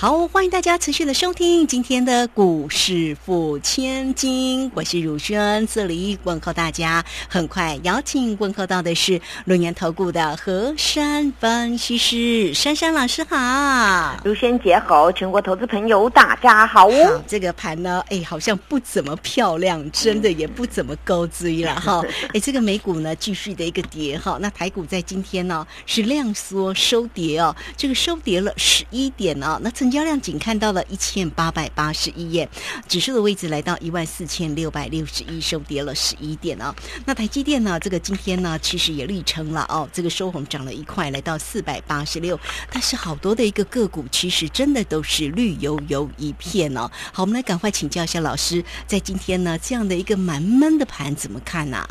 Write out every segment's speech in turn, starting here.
好，欢迎大家持续的收听今天的股市付千金，我是汝轩，这里问候大家。很快邀请问候到的是龙岩投顾的何山分析师珊珊老师好，汝轩姐好，全国投资朋友大家好。好，这个盘呢，哎，好像不怎么漂亮，真的也不怎么高追了哈。哎，这个美股呢继续的一个跌哈，那台股在今天呢是量缩收跌哦，这个收跌了十一点哦，那曾。成交量仅看到了一千八百八十一页，指数的位置来到一万四千六百六十一，收跌了十一点哦。那台积电呢？这个今天呢，其实也力撑了哦，这个收红涨了一块，来到四百八十六。但是好多的一个个股，其实真的都是绿油油一片哦。好，我们来赶快请教一下老师，在今天呢这样的一个蛮闷的盘怎么看呢？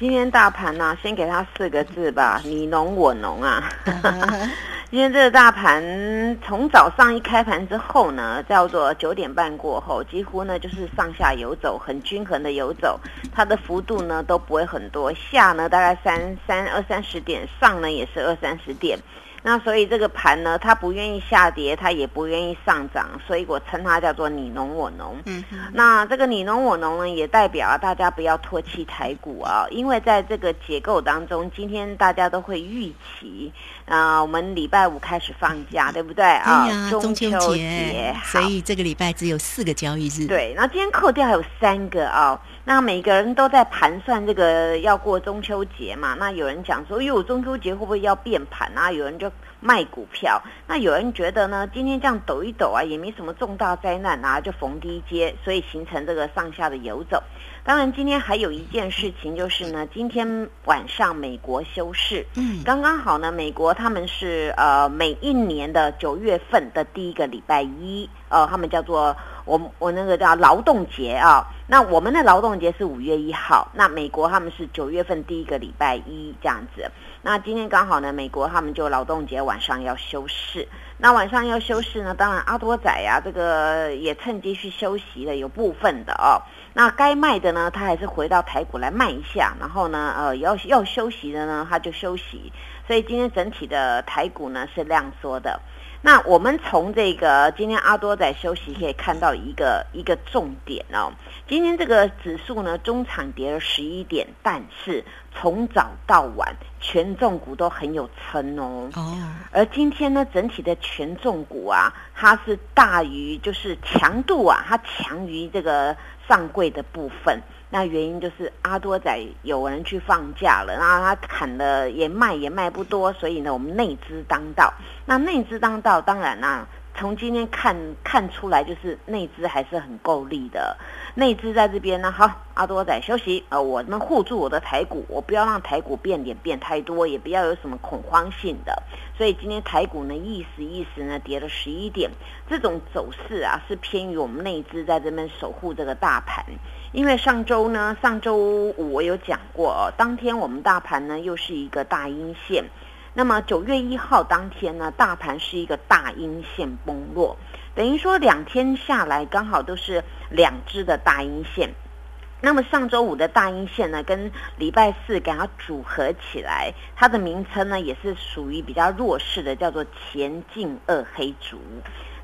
今天大盘呢，先给它四个字吧，你侬我侬啊。今天这个大盘从早上一开盘之后呢，叫做九点半过后，几乎呢就是上下游走，很均衡的游走，它的幅度呢都不会很多，下呢大概三三二三十点，上呢也是二三十点。那所以这个盘呢，它不愿意下跌，它也不愿意上涨，所以我称它叫做你侬我侬。嗯，那这个你侬我侬呢，也代表大家不要唾弃台股啊，因为在这个结构当中，今天大家都会预期啊，我们礼拜五开始放假，对不对啊？中秋节，所以这个礼拜只有四个交易日。对，那今天扣掉还有三个啊。那每个人都在盘算这个要过中秋节嘛？那有人讲说，哟，中秋节会不会要变盘啊？有人就卖股票。那有人觉得呢，今天这样抖一抖啊，也没什么重大灾难啊，就逢低接，所以形成这个上下的游走。当然，今天还有一件事情就是呢，今天晚上美国休市，嗯，刚刚好呢，美国他们是呃每一年的九月份的第一个礼拜一，呃，他们叫做。我我那个叫劳动节啊，那我们的劳动节是五月一号，那美国他们是九月份第一个礼拜一这样子。那今天刚好呢，美国他们就劳动节晚上要休市，那晚上要休市呢，当然阿多仔呀，这个也趁机去休息了，有部分的哦。那该卖的呢，他还是回到台股来卖一下，然后呢，呃，要要休息的呢，他就休息。所以今天整体的台股呢是量缩的。那我们从这个今天阿多在休息可以看到一个一个重点哦。今天这个指数呢，中场跌了十一点，但是从早到晚，权重股都很有撑哦。哦。而今天呢，整体的权重股啊，它是大于就是强度啊，它强于这个上柜的部分。那原因就是阿多仔有人去放假了，然后他砍了也卖也卖不多，所以呢，我们内资当道。那内资当道，当然啦，从今天看看出来，就是内资还是很够力的。内资在这边呢，好，阿多仔休息，呃，我们护住我的台股，我不要让台股变脸变太多，也不要有什么恐慌性的。所以今天台股呢，意思意思呢，跌了十一点，这种走势啊，是偏于我们内资在这边守护这个大盘。因为上周呢，上周五我有讲过哦，当天我们大盘呢又是一个大阴线，那么九月一号当天呢，大盘是一个大阴线崩落，等于说两天下来刚好都是两只的大阴线。那么上周五的大阴线呢，跟礼拜四给它组合起来，它的名称呢也是属于比较弱势的，叫做前进二黑竹。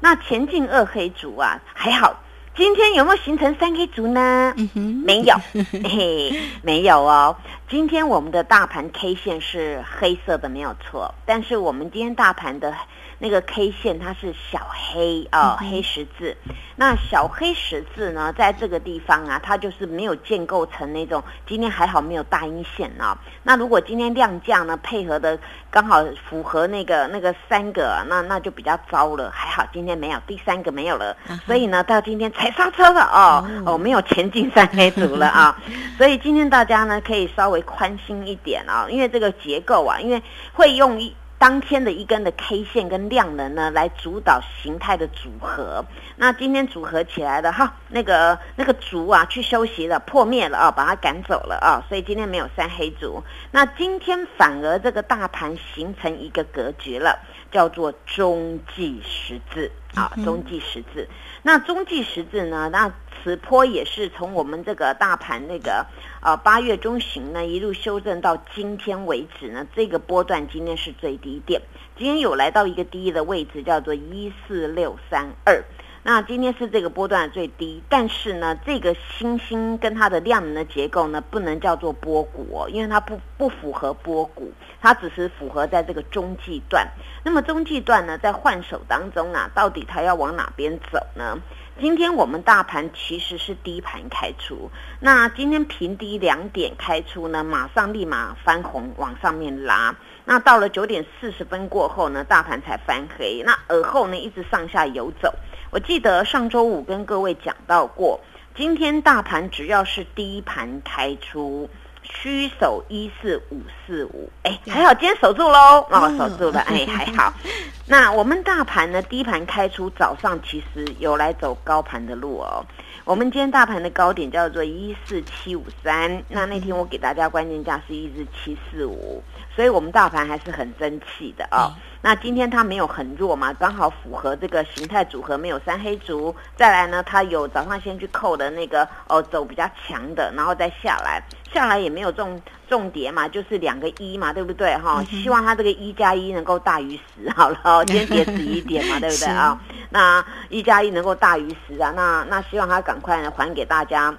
那前进二黑竹啊，还好。今天有没有形成三黑族呢？嗯没有，嘿，没有哦。今天我们的大盘 K 线是黑色的，没有错。但是我们今天大盘的。那个 K 线它是小黑啊，黑十字。那小黑十字呢，在这个地方啊，它就是没有建构成那种。今天还好没有大阴线啊。那如果今天量价呢，配合的刚好符合那个那个三个，那那就比较糟了。还好今天没有第三个没有了，所以呢，到今天踩刹车了哦哦，没有前进三黑组了啊。所以今天大家呢可以稍微宽心一点啊，因为这个结构啊，因为会用一。当天的一根的 K 线跟量能呢，来主导形态的组合。那今天组合起来的哈，那个那个竹啊，去休息了，破灭了啊，把它赶走了啊，所以今天没有三黑竹。那今天反而这个大盘形成一个格局了，叫做中继十字啊，中继十字。那中继十字呢，那此波也是从我们这个大盘那个呃八月中旬呢，一路修正到今天为止呢，这个波段今天是最低点，今天有来到一个低的位置，叫做一四六三二。那今天是这个波段的最低，但是呢，这个星星跟它的量能的结构呢，不能叫做波谷哦，因为它不不符合波谷，它只是符合在这个中继段。那么中继段呢，在换手当中啊，到底它要往哪边走呢？今天我们大盘其实是低盘开出，那今天平低两点开出呢，马上立马翻红往上面拉。那到了九点四十分过后呢，大盘才翻黑。那而后呢，一直上下游走。我记得上周五跟各位讲到过，今天大盘只要是低盘开出，虚守一四五四五，哎，还好今天守住喽，哦，守住了，哎，还好。那我们大盘呢，低盘开出，早上其实有来走高盘的路哦。我们今天大盘的高点叫做一四七五三，那那天我给大家关键价是一四七四五，所以我们大盘还是很争气的啊。那今天它没有很弱嘛，刚好符合这个形态组合，没有三黑竹。再来呢，它有早上先去扣的那个哦，走比较强的，然后再下来，下来也没有重重叠嘛，就是两个一嘛，对不对哈？希望它这个一加一能够大于十好了，今天跌十一点嘛，对不对啊？那一加一能够大于十啊，那那希望它赶快还给大家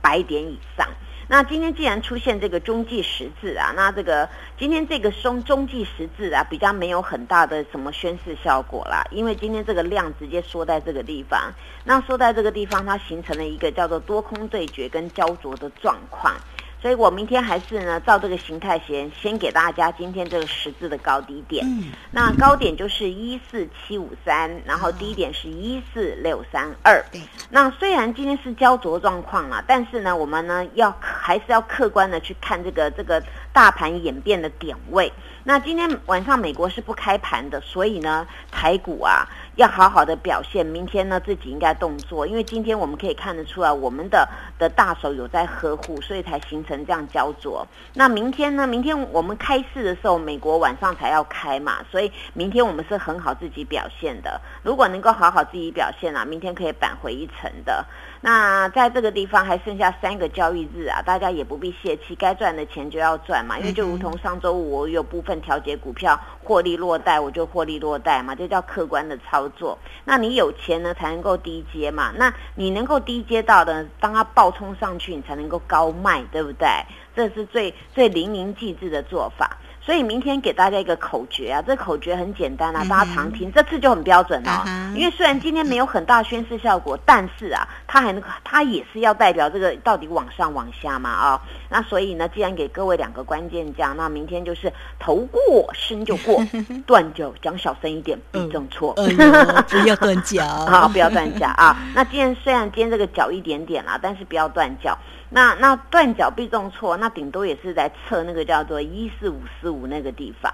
百点以上。那今天既然出现这个中继十字啊，那这个今天这个中中继十字啊，比较没有很大的什么宣示效果啦，因为今天这个量直接缩在这个地方，那缩在这个地方，它形成了一个叫做多空对决跟焦灼的状况。所以我明天还是呢，照这个形态先先给大家今天这个十字的高低点。嗯，那高点就是一四七五三，然后低点是一四六三二。对，那虽然今天是焦灼状况了，但是呢，我们呢要还是要客观的去看这个这个大盘演变的点位。那今天晚上美国是不开盘的，所以呢，台股啊。要好好的表现，明天呢自己应该动作，因为今天我们可以看得出来，我们的的大手有在呵护，所以才形成这样焦灼。那明天呢？明天我们开市的时候，美国晚上才要开嘛，所以明天我们是很好自己表现的。如果能够好好自己表现啊，明天可以扳回一城的。那在这个地方还剩下三个交易日啊，大家也不必泄气，该赚的钱就要赚嘛。因为就如同上周五我有部分调节股票获利落袋，我就获利落袋嘛，这叫客观的操作。那你有钱呢才能够低接嘛，那你能够低接到的，当它暴冲上去，你才能够高卖，对不对？这是最最淋漓尽致的做法。所以明天给大家一个口诀啊，这口诀很简单啊，大家常听，这次就很标准哦。因为虽然今天没有很大宣示效果，但是啊，它还能，它也是要代表这个到底往上往下嘛啊。那所以呢，既然给各位两个关键价，那明天就是头过身就过，断脚讲小声一点，避重错，不要断脚啊，不要断脚啊。那既然虽然今天这个脚一点点啦，但是不要断脚。那那断脚必中错，那顶多也是在测那个叫做一四五四五那个地方。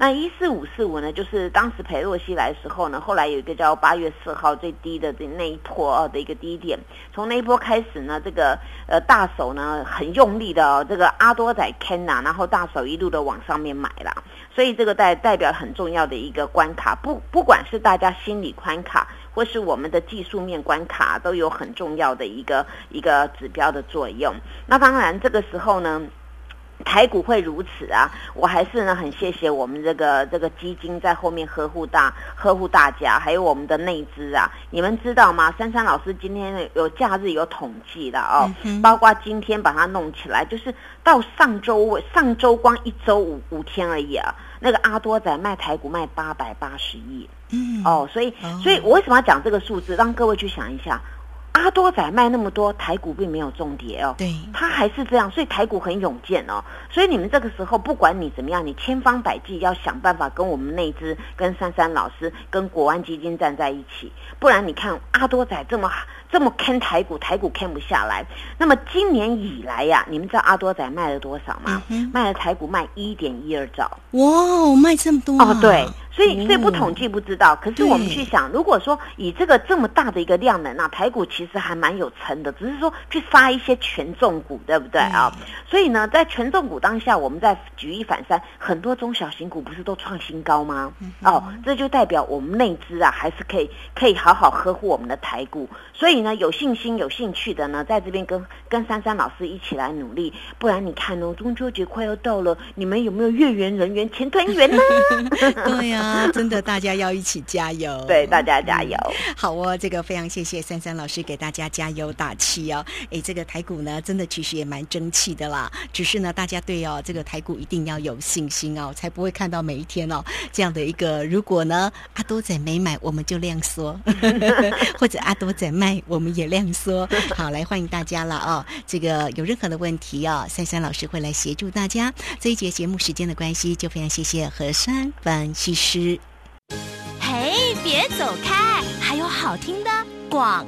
那一四五四五呢，就是当时裴洛西来的时候呢，后来有一个叫八月四号最低的那一波哦的一个低点，从那一波开始呢，这个呃大手呢很用力的哦，这个阿多仔 Ken 呐，然后大手一路的往上面买了，所以这个代代表很重要的一个关卡，不不管是大家心理关卡。或是我们的技术面关卡都有很重要的一个一个指标的作用。那当然，这个时候呢，台股会如此啊，我还是呢很谢谢我们这个这个基金在后面呵护大呵护大家，还有我们的内资啊。你们知道吗？珊珊老师今天有假日有统计的哦，包括今天把它弄起来，就是到上周上周光一周五五天而已啊。那个阿多仔卖台股卖八百八十亿，嗯，哦，所以，所以我为什么要讲这个数字？让各位去想一下，阿多仔卖那么多，台股并没有重跌哦，对，它还是这样，所以台股很勇健哦。所以你们这个时候，不管你怎么样，你千方百计要想办法跟我们内资、跟珊珊老师、跟国安基金站在一起，不然你看阿多仔这么这么坑台股，台股坑不下来。那么今年以来呀，你们知道阿多仔卖了多少吗？卖了台股卖一点一二兆。哇，卖这么多哦，对。所以，所以不统计不知道。可是我们去想，如果说以这个这么大的一个量能啊，台股其实还蛮有撑的，只是说去杀一些权重股，对不对啊？所以呢，在权重股当下，我们在举一反三，很多中小型股不是都创新高吗？哦，这就代表我们内资啊，还是可以可以好好呵护我们的台股。所以呢，有信心、有兴趣的呢，在这边跟跟珊珊老师一起来努力。不然你看哦，中秋节快要到了，你们有没有月圆人圆钱团圆呢？对呀。啊，真的，大家要一起加油！对，大家加油！好哦，这个非常谢谢珊珊老师给大家加油打气哦。哎，这个台股呢，真的其实也蛮争气的啦。只是呢，大家对哦，这个台股一定要有信心哦，才不会看到每一天哦这样的一个。如果呢，阿多仔没买，我们就量缩；或者阿多仔卖，我们也亮说。好，来欢迎大家了哦。这个有任何的问题哦，珊珊老师会来协助大家。这一节节目时间的关系，就非常谢谢何珊分析师。嘿，别走开！还有好听的广。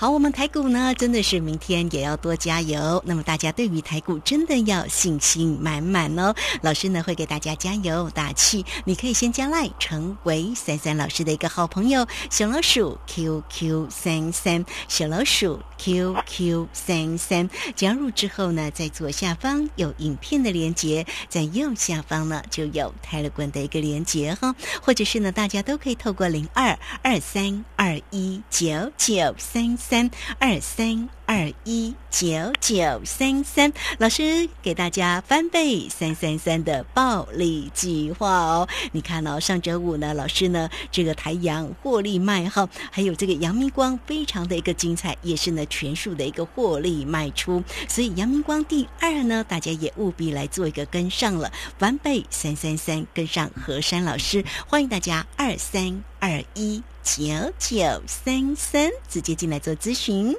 好，我们台股呢，真的是明天也要多加油。那么大家对于台股真的要信心满满哦。老师呢会给大家加油打气，你可以先加赖成为三三老师的一个好朋友，小老鼠 QQ 三三，小老鼠 QQ 三三。加入之后呢，在左下方有影片的连接，在右下方呢就有泰勒管的一个连接哈，或者是呢，大家都可以透过零二二三二一九九三。三二三二一九九三三，老师给大家翻倍三三三的暴利计划哦。你看哦，上周五呢，老师呢这个太阳获利卖哈，还有这个阳明光非常的一个精彩，也是呢全数的一个获利卖出。所以阳明光第二呢，大家也务必来做一个跟上了翻倍三三三，跟上何山老师，欢迎大家二三二一。九九三三，直接进来做咨询。